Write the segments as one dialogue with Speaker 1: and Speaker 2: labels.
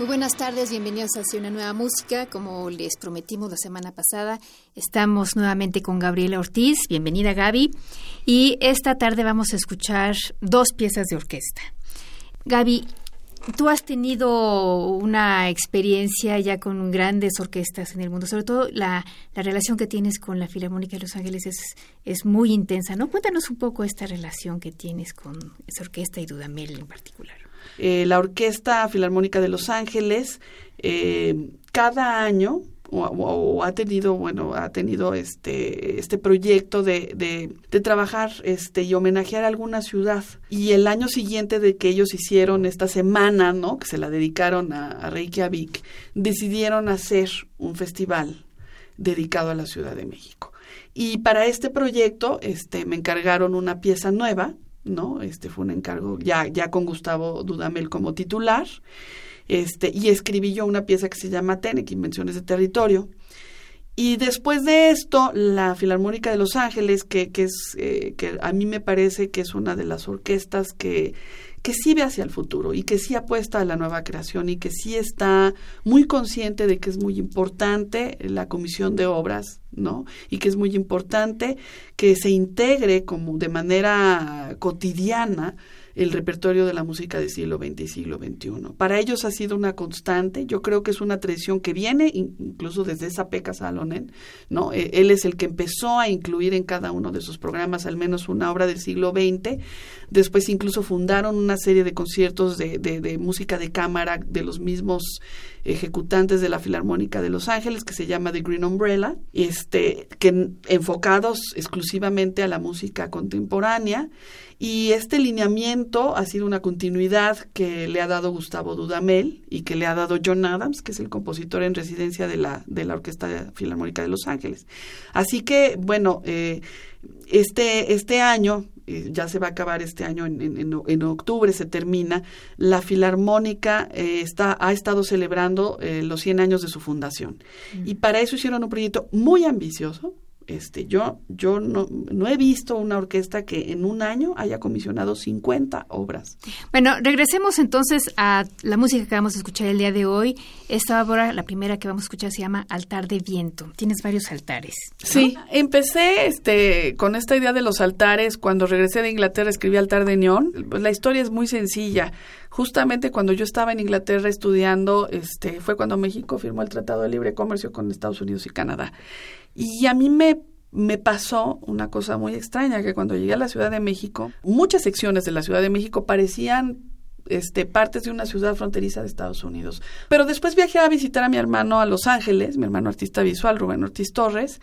Speaker 1: Muy buenas tardes, bienvenidos a Hacia una nueva música. Como les prometimos la semana pasada, estamos nuevamente con Gabriela Ortiz. Bienvenida, Gaby. Y esta tarde vamos a escuchar dos piezas de orquesta. Gaby, tú has tenido una experiencia ya con grandes orquestas en el mundo, sobre todo la, la, relación que tienes con la Filarmónica de Los Ángeles es, es muy intensa, ¿no? Cuéntanos un poco esta relación que tienes con esa orquesta y Dudamel en particular.
Speaker 2: Eh, la Orquesta Filarmónica de Los Ángeles eh, cada año o, ha tenido bueno ha tenido este este proyecto de, de, de, trabajar este y homenajear a alguna ciudad. Y el año siguiente de que ellos hicieron esta semana no que se la dedicaron a, a Reykjavik decidieron hacer un festival dedicado a la Ciudad de México. Y para este proyecto este me encargaron una pieza nueva ¿no? Este fue un encargo ya, ya con Gustavo Dudamel como titular. Este, y escribí yo una pieza que se llama TENEC, Invenciones de Territorio. Y después de esto, la Filarmónica de Los Ángeles, que, que es, eh, que a mí me parece que es una de las orquestas que, que sí ve hacia el futuro y que sí apuesta a la nueva creación y que sí está muy consciente de que es muy importante la comisión de obras, ¿no? Y que es muy importante que se integre como de manera cotidiana el repertorio de la música del siglo XX y siglo XXI. Para ellos ha sido una constante, yo creo que es una tradición que viene incluso desde esa Peca Salonen, ¿no? Él es el que empezó a incluir en cada uno de sus programas al menos una obra del siglo XX, después incluso fundaron una serie de conciertos de, de, de música de cámara de los mismos ejecutantes de la Filarmónica de Los Ángeles que se llama The Green Umbrella, este, que enfocados exclusivamente a la música contemporánea y este lineamiento ha sido una continuidad que le ha dado Gustavo Dudamel y que le ha dado John Adams, que es el compositor en residencia de la, de la Orquesta Filarmónica de Los Ángeles. Así que, bueno, eh, este, este año, eh, ya se va a acabar este año, en, en, en octubre se termina, la Filarmónica eh, está, ha estado celebrando eh, los 100 años de su fundación. Mm. Y para eso hicieron un proyecto muy ambicioso, este, yo, yo no, no, he visto una orquesta que en un año haya comisionado 50 obras.
Speaker 1: Bueno, regresemos entonces a la música que vamos a escuchar el día de hoy. Esta obra, la primera que vamos a escuchar, se llama Altar de Viento. Tienes varios altares.
Speaker 2: ¿no? Sí, empecé este, con esta idea de los altares. Cuando regresé de Inglaterra escribí Altar de Neón. Pues la historia es muy sencilla. Justamente cuando yo estaba en Inglaterra estudiando, este, fue cuando México firmó el Tratado de Libre Comercio con Estados Unidos y Canadá. Y a mí me, me pasó una cosa muy extraña, que cuando llegué a la Ciudad de México, muchas secciones de la Ciudad de México parecían este, partes de una ciudad fronteriza de Estados Unidos. Pero después viajé a visitar a mi hermano a Los Ángeles, mi hermano artista visual, Rubén Ortiz Torres,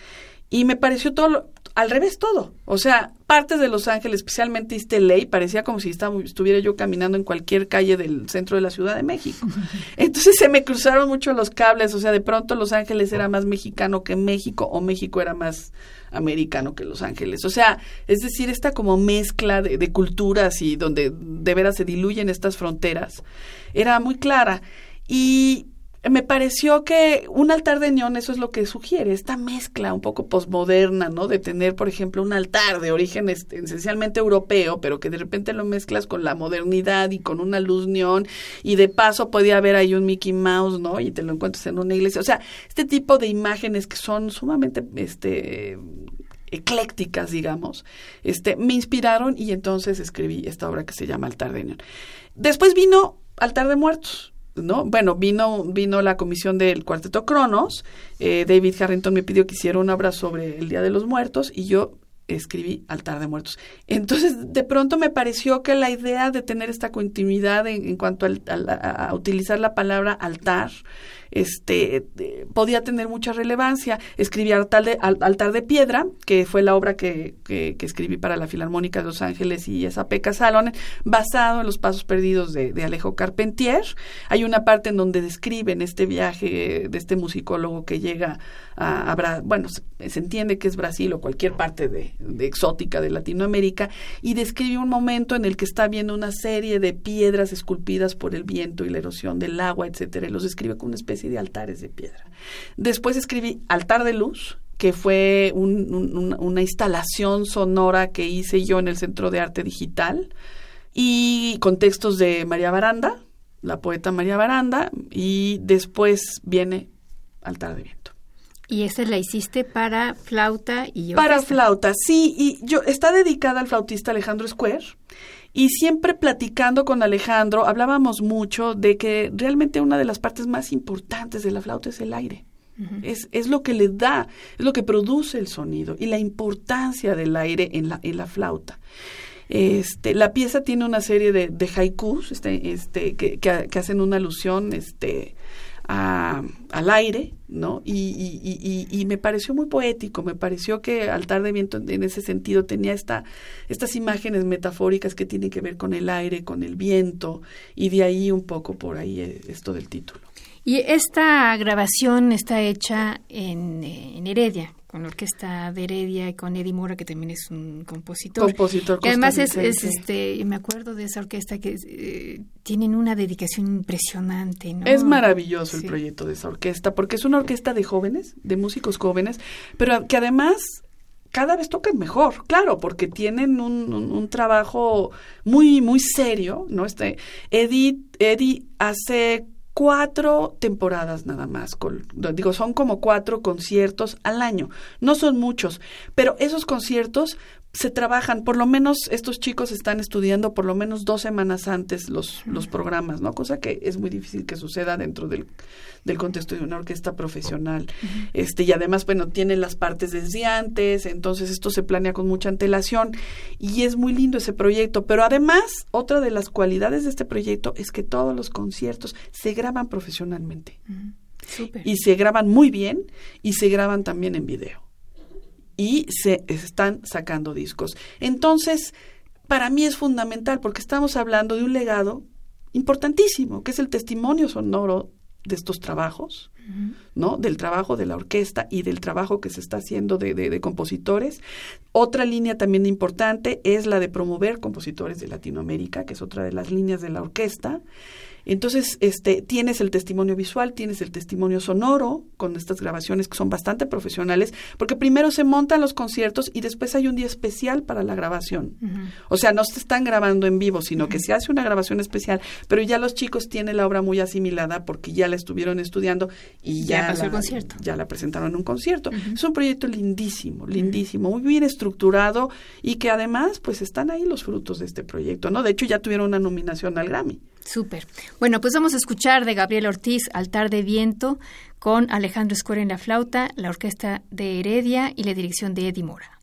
Speaker 2: y me pareció todo al revés todo. O sea, partes de Los Ángeles, especialmente East LA, parecía como si estaba, estuviera yo caminando en cualquier calle del centro de la Ciudad de México. Entonces se me cruzaron mucho los cables, o sea, de pronto Los Ángeles era más mexicano que México o México era más americano que Los Ángeles. O sea, es decir, esta como mezcla de, de culturas y donde de veras se diluyen estas fronteras, era muy clara. Y me pareció que un altar de neón eso es lo que sugiere, esta mezcla un poco posmoderna, ¿no? De tener, por ejemplo, un altar de origen este, esencialmente europeo, pero que de repente lo mezclas con la modernidad y con una luz neón y de paso podía haber ahí un Mickey Mouse, ¿no? Y te lo encuentras en una iglesia. O sea, este tipo de imágenes que son sumamente, este eclécticas, digamos, este, me inspiraron y entonces escribí esta obra que se llama Altar de Neón. Después vino Altar de Muertos, ¿no? Bueno, vino, vino la comisión del Cuarteto Cronos, eh, David Harrington me pidió que hiciera una obra sobre el Día de los Muertos y yo escribí Altar de Muertos. Entonces, de pronto me pareció que la idea de tener esta continuidad en, cuanto al, a, utilizar la palabra altar este, podía tener mucha relevancia. Escribí Altar de, Altar de Piedra, que fue la obra que, que, escribí para la Filarmónica de Los Ángeles y esa Peca Salonen, basado en los pasos perdidos de, de, Alejo Carpentier. Hay una parte en donde describen este viaje de este musicólogo que llega a, bueno, se, entiende que es Brasil o cualquier parte de, de exótica de Latinoamérica, y describe un momento en el que está viendo una serie de piedras esculpidas por el viento y la erosión del agua, etcétera, y los describe como una especie de altares de piedra. Después escribí Altar de Luz, que fue una instalación sonora que hice yo en el Centro de Arte Digital, y con textos de María Baranda, la poeta María Baranda, y después viene Altar de Viento.
Speaker 1: Y esa la hiciste para flauta y
Speaker 2: orquesta. Para flauta, sí, y yo está dedicada al flautista Alejandro Square y siempre platicando con Alejandro, hablábamos mucho de que realmente una de las partes más importantes de la flauta es el aire. es, es, lo que le da, es lo que produce el sonido y la importancia del aire en la, en la flauta. Este, la pieza tiene una serie de, de haikus este, este, que, que, hacen una alusión este, al aire, ¿no? Y, y, y, me pareció muy poético, me pareció que Altar de Viento en ese sentido tenía esta, estas imágenes metafóricas que tienen que ver con el aire, con el viento, y de ahí un poco por ahí eh, esto del título.
Speaker 1: Y esta grabación está hecha en, eh, en Heredia, con la orquesta de Heredia y con Eddie Mora, que también es un compositor.
Speaker 2: Compositor.
Speaker 1: Que además es, este, me acuerdo de esa orquesta que eh, tienen una dedicación impresionante. ¿no?
Speaker 2: Es maravilloso el proyecto de esa orquesta, porque es una orquesta de jóvenes, de músicos jóvenes, pero que además cada vez tocan mejor, claro, porque tienen un, un, trabajo muy, muy serio, ¿no? Este, Eddie, Eddie hace cuatro temporadas nada más. digo, son como cuatro conciertos al año. No son muchos, pero esos conciertos se trabajan, por lo menos estos chicos están estudiando por lo menos dos semanas antes los, los programas, ¿no? Cosa que es muy difícil que suceda dentro del, del contexto de una orquesta profesional. Este, y además, bueno, tienen las partes desde antes, entonces esto se planea con mucha antelación y es muy lindo ese proyecto. Pero además, otra de las cualidades de este proyecto es que todos los conciertos se graban profesionalmente. Y se graban muy bien y se graban también en video y se están sacando discos. Entonces, para mí es fundamental porque estamos hablando de un legado importantísimo, que es el testimonio sonoro de estos trabajos, ¿no? Del trabajo de la orquesta y del trabajo que se está haciendo de, de, compositores. Otra línea también importante es la de promover compositores de Latinoamérica, que es otra de las líneas de la orquesta. Entonces, este, tienes el testimonio visual, tienes el testimonio sonoro, con estas grabaciones que son bastante profesionales, porque primero se montan los conciertos y después hay un día especial para la grabación. O sea, no se están grabando en vivo, sino que se hace una grabación especial, pero ya los chicos tienen la obra muy asimilada porque ya la estuvieron estudiando y ya,
Speaker 1: pasó el concierto.
Speaker 2: ya la presentaron en un concierto. Es un proyecto lindísimo, lindísimo, muy bien estructurado y que además, pues están ahí los frutos de este proyecto, ¿no? De hecho, ya tuvieron una nominación al Grammy.
Speaker 1: Súper. Bueno, pues vamos a escuchar de Gabriel Ortiz Altar de Viento con Alejandro Escuera en la flauta, la orquesta de Heredia y la dirección de Eddie Mora.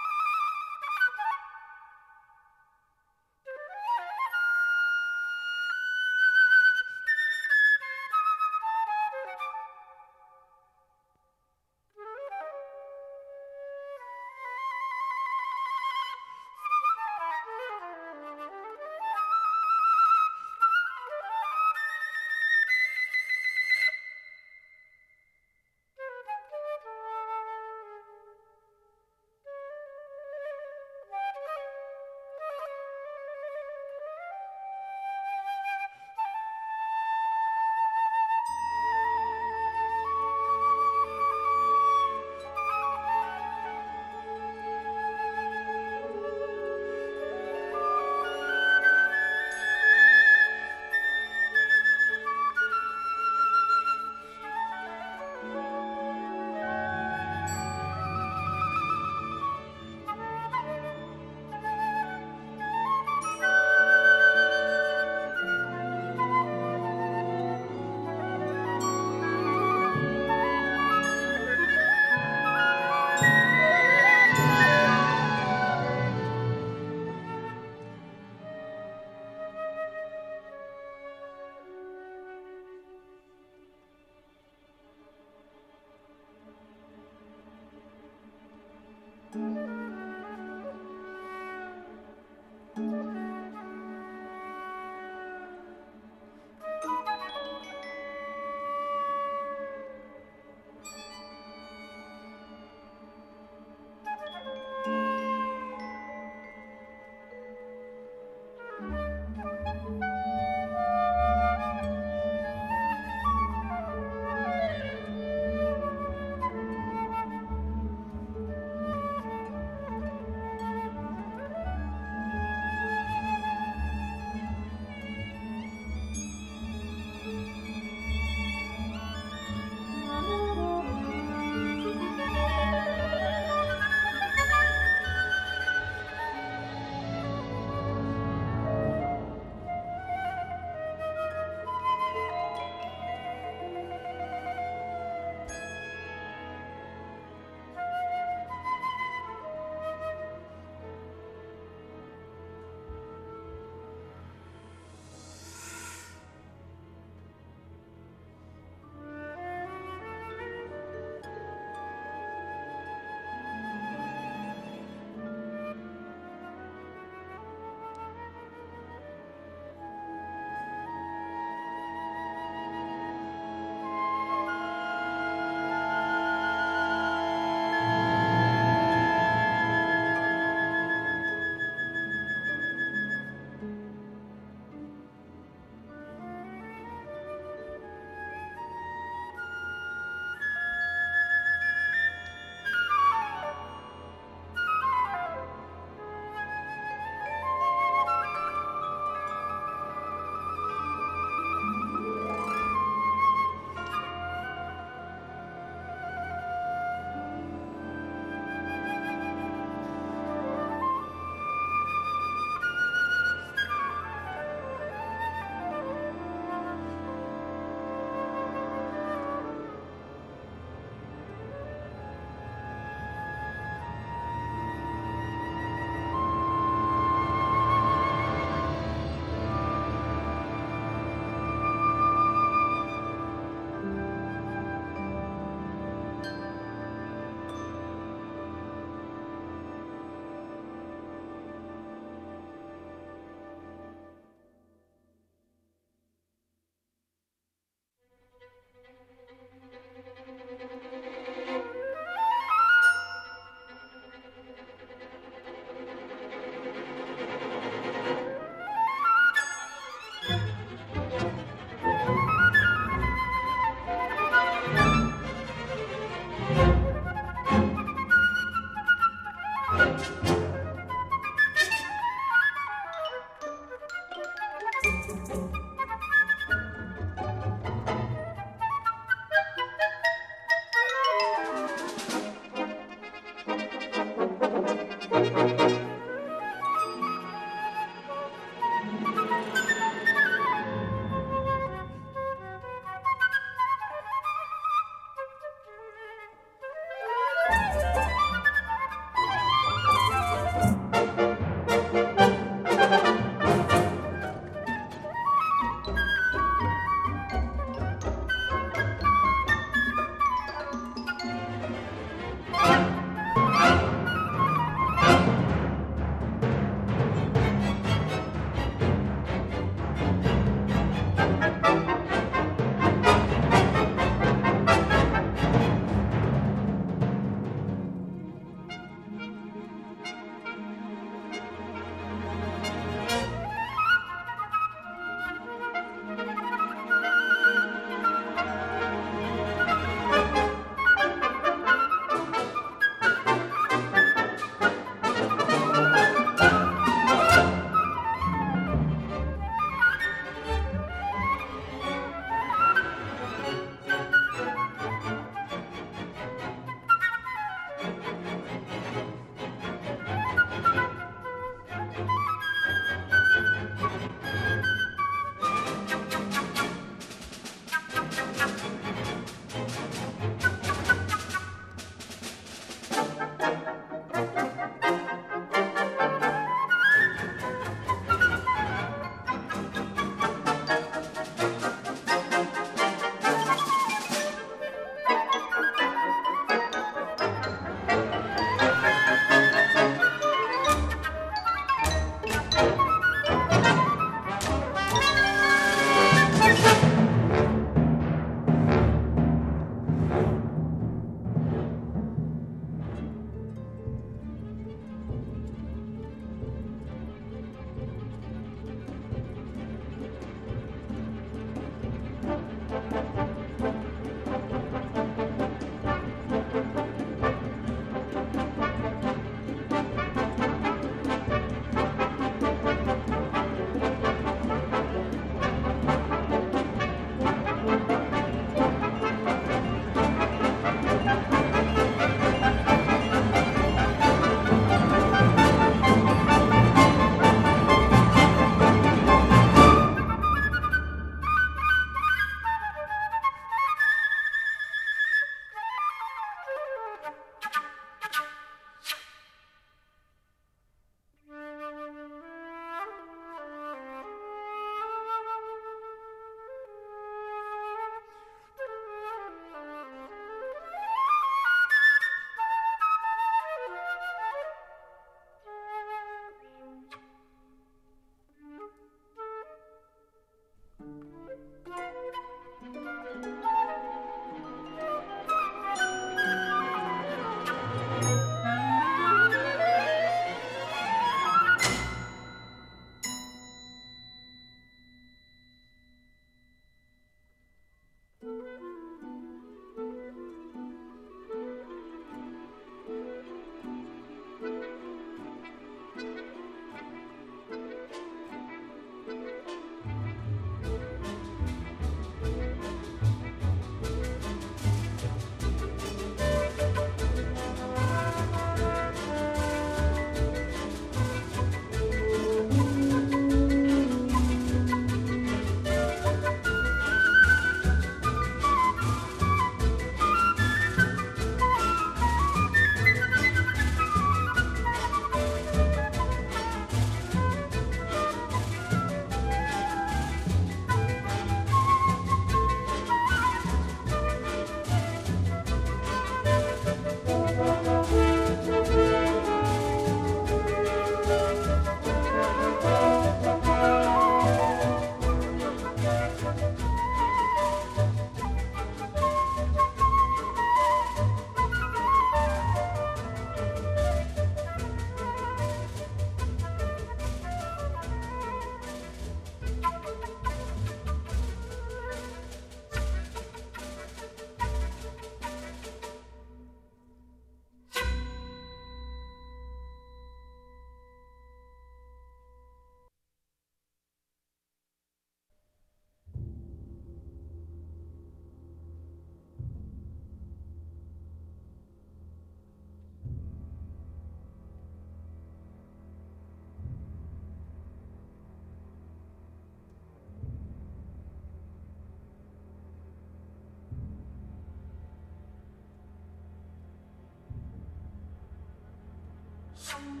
Speaker 1: some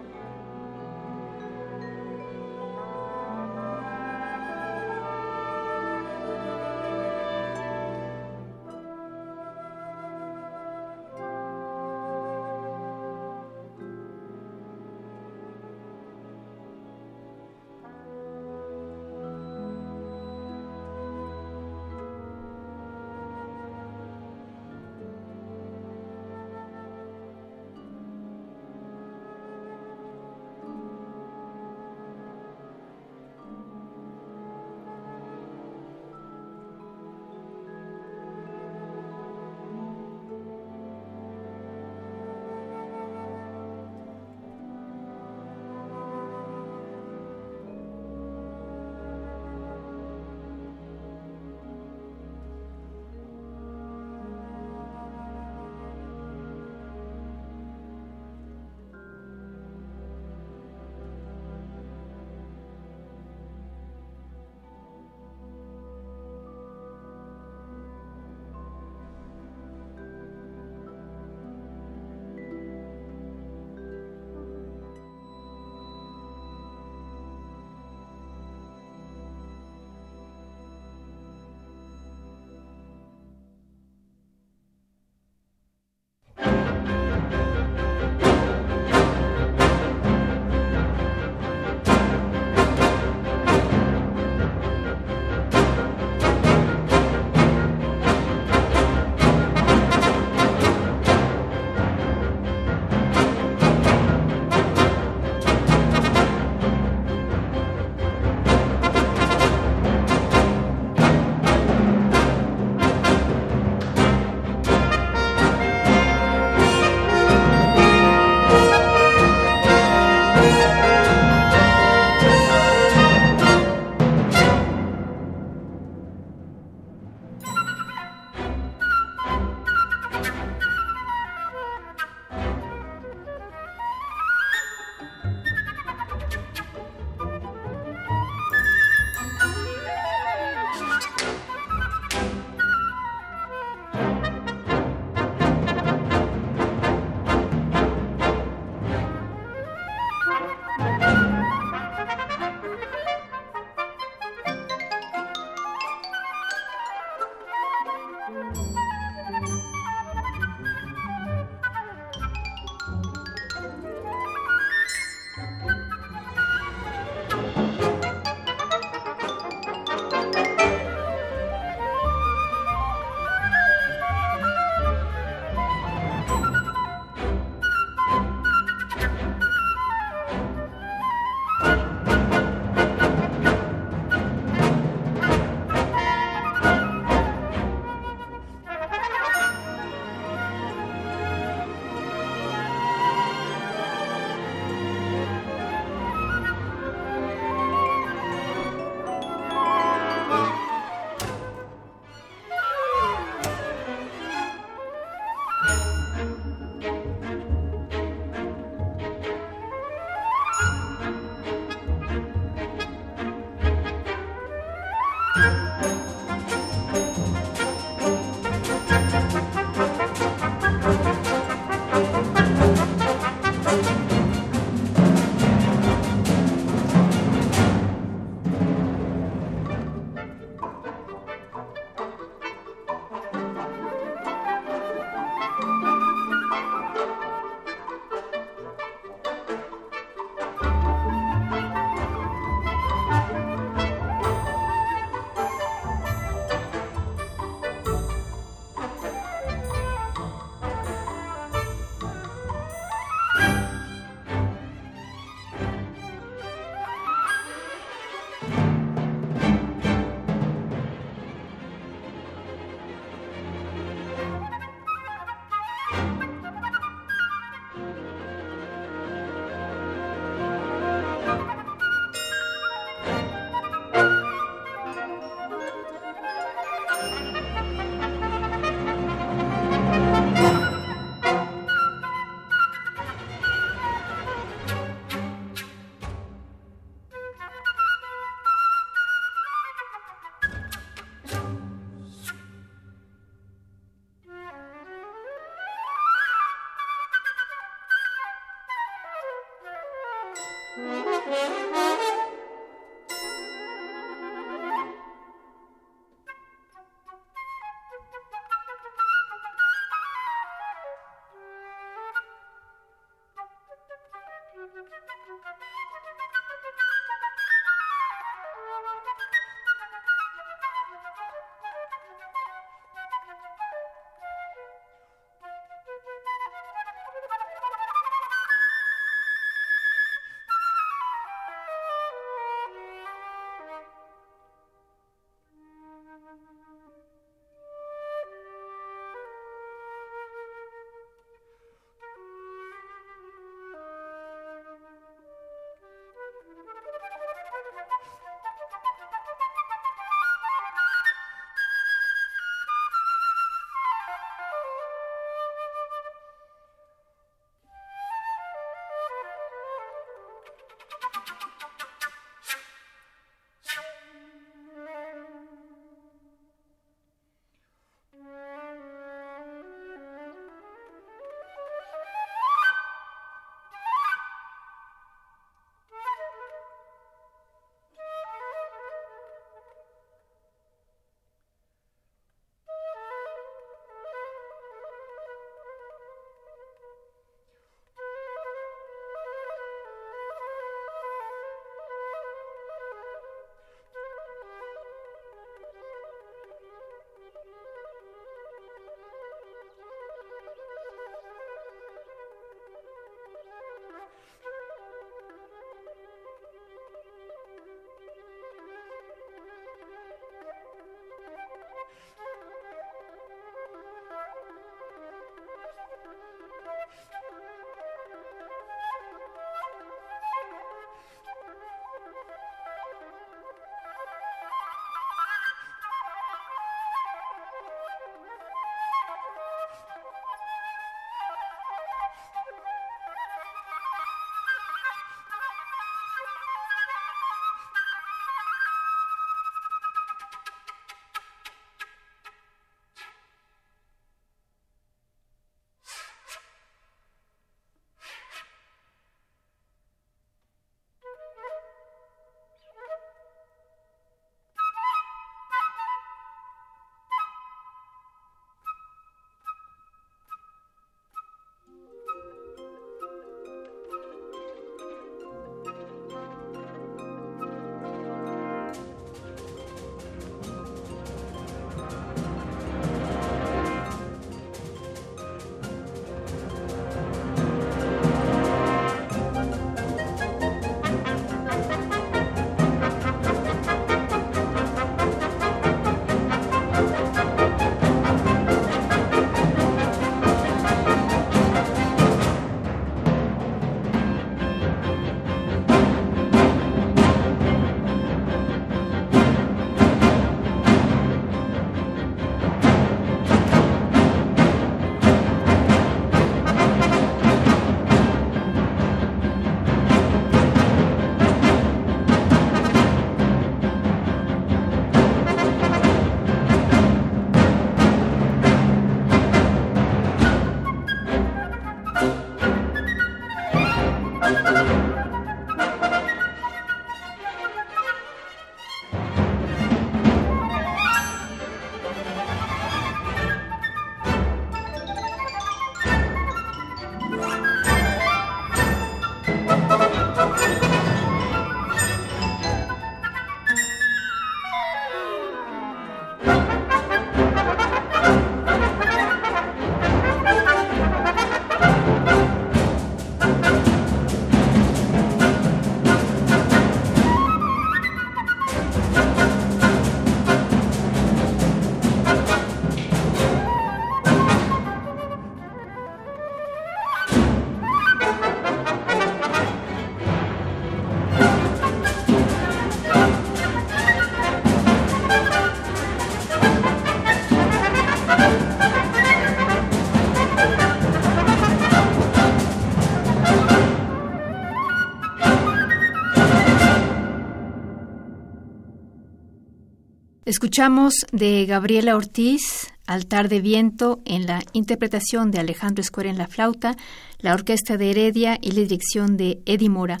Speaker 1: Escuchamos de Gabriela Ortiz, Altar de Viento, en la interpretación de Alejandro Escuera en la flauta, la orquesta de Heredia y la dirección de Eddie Mora.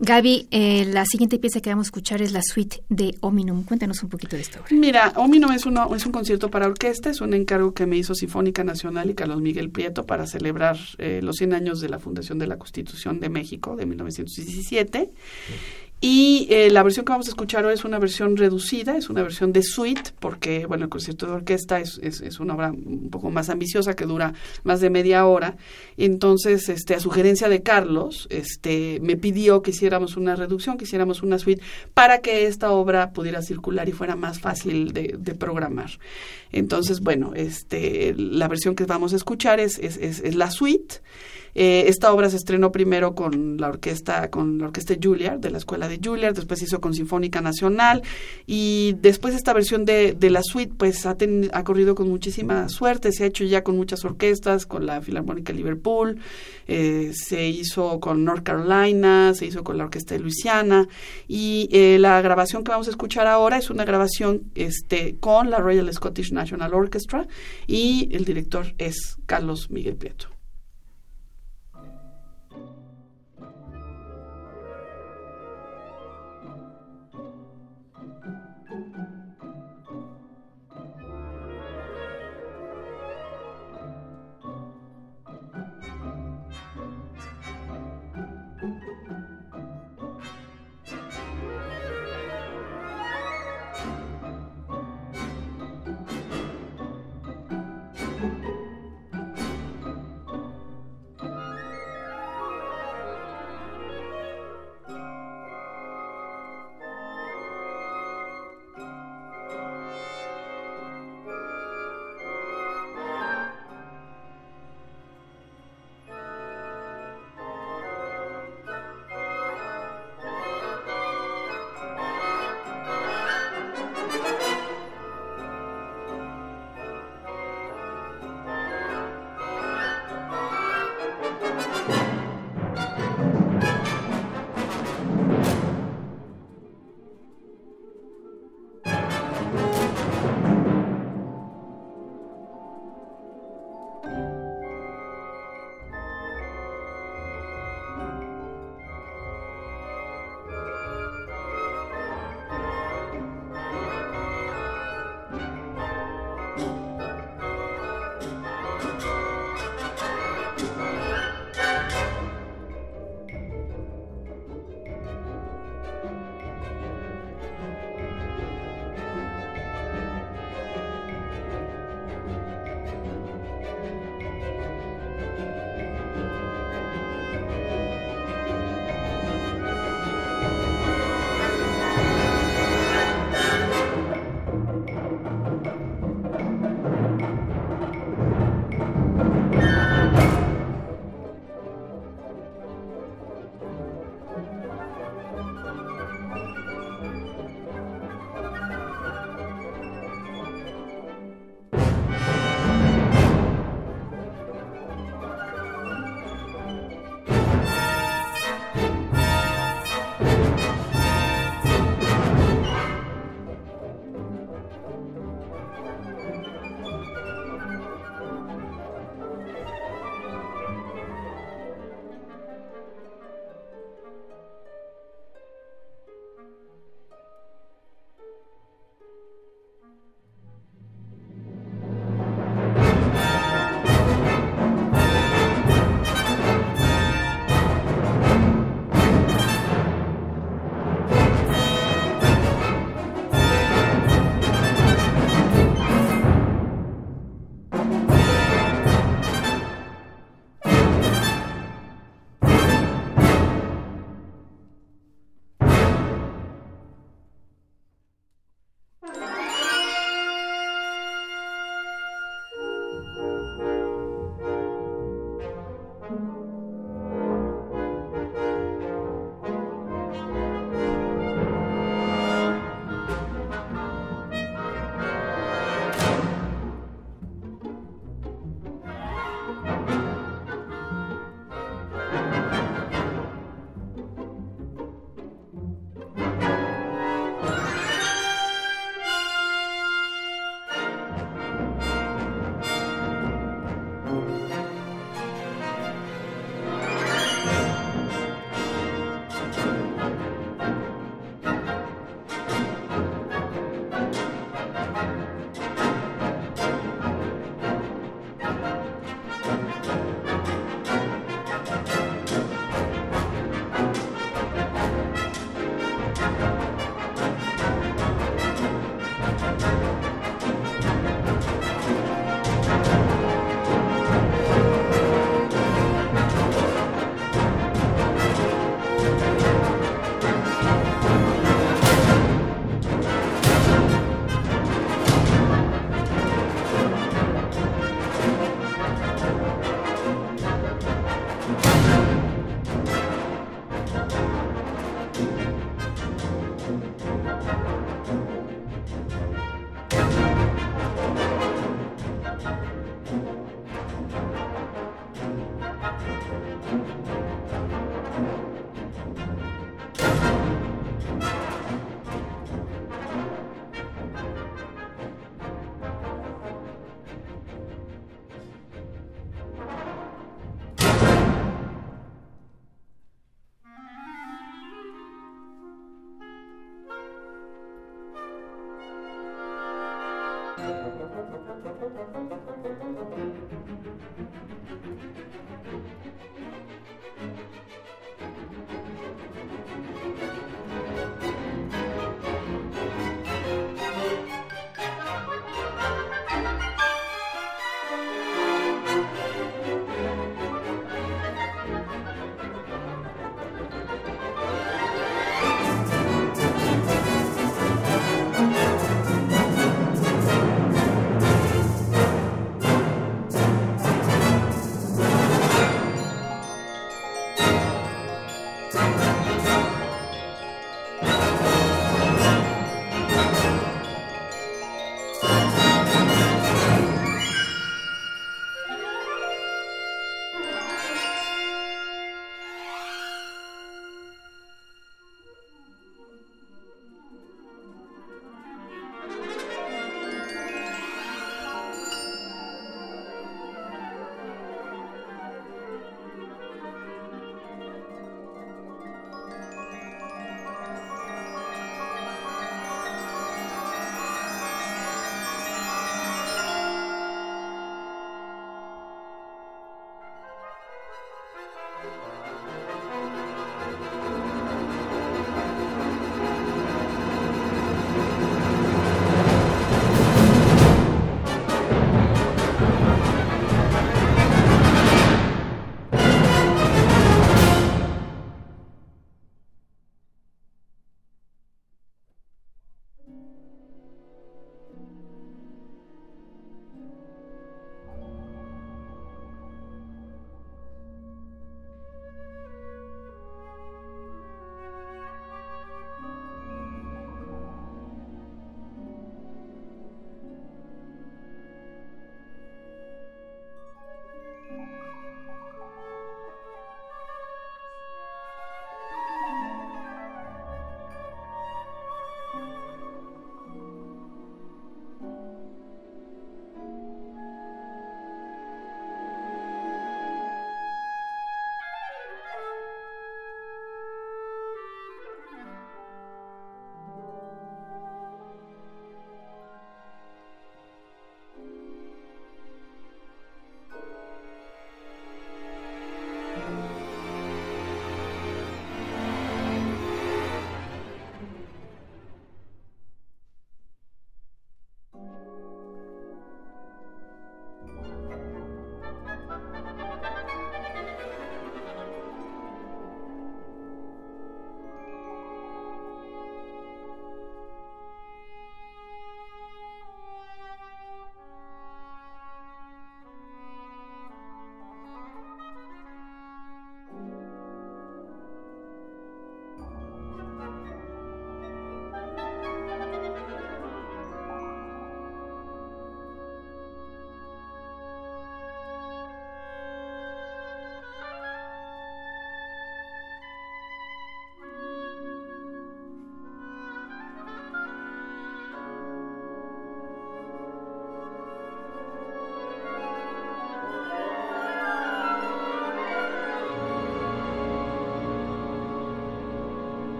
Speaker 1: Gaby, eh, la siguiente pieza que vamos a escuchar es la suite de Ominum. Cuéntanos un poquito de esta obra.
Speaker 2: Mira, Ominum es, uno, es un concierto para orquesta, es un encargo que me hizo Sinfónica Nacional y Carlos Miguel Prieto para celebrar eh, los 100 años de la Fundación de la Constitución de México de 1917. Y eh, la versión que vamos a escuchar hoy es una versión reducida, es una versión de suite, porque bueno, el concierto de orquesta es, es, una obra un poco más ambiciosa que dura más de media hora. Entonces, este, a sugerencia de Carlos, este, me pidió que hiciéramos una reducción, que hiciéramos una suite, para que esta obra pudiera circular y fuera más fácil de, de programar. Entonces, bueno, este, la versión que vamos a escuchar es, es, es la suite. Eh, esta obra se estrenó primero con la orquesta, con la orquesta Juilliard, de la escuela de Juilliard, después se hizo con Sinfónica Nacional y después esta versión de, de la suite pues ha, ha corrido con muchísima suerte, se ha hecho ya con muchas orquestas, con la Filarmónica Liverpool, eh, se hizo con North Carolina, se hizo con la orquesta de Luisiana y eh, la grabación que vamos a escuchar ahora es una grabación este, con la Royal Scottish National Orchestra y el director es Carlos Miguel Prieto.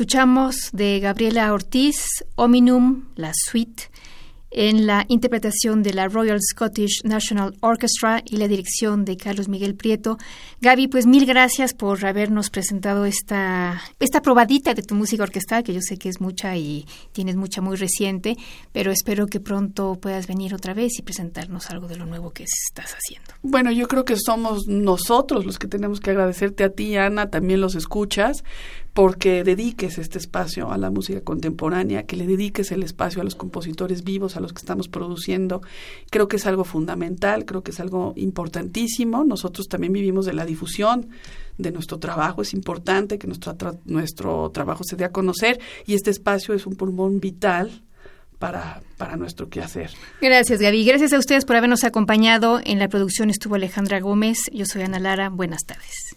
Speaker 1: Escuchamos de Gabriela Ortiz, Ominum, la suite en la interpretación de la Royal Scottish National Orchestra y la dirección de Carlos Miguel Prieto. Gaby, pues mil gracias por habernos presentado esta, esta probadita de tu música orquestal, que yo sé que es mucha y tienes mucha muy reciente, pero espero que pronto puedas venir otra vez y presentarnos algo de lo nuevo que estás haciendo.
Speaker 2: Bueno, yo creo que somos nosotros los que tenemos que agradecerte a ti, Ana, también los escuchas porque dediques este espacio a la música contemporánea, que le dediques el espacio a los compositores vivos, a los que estamos produciendo. Creo que es algo fundamental, creo que es algo importantísimo. Nosotros también vivimos de la difusión de nuestro trabajo, es importante que nuestro, nuestro trabajo se dé a conocer y este espacio es un pulmón vital para, para nuestro quehacer.
Speaker 1: Gracias, Gaby. Gracias a ustedes por habernos acompañado. En la producción estuvo Alejandra Gómez. Yo soy Ana Lara. Buenas tardes.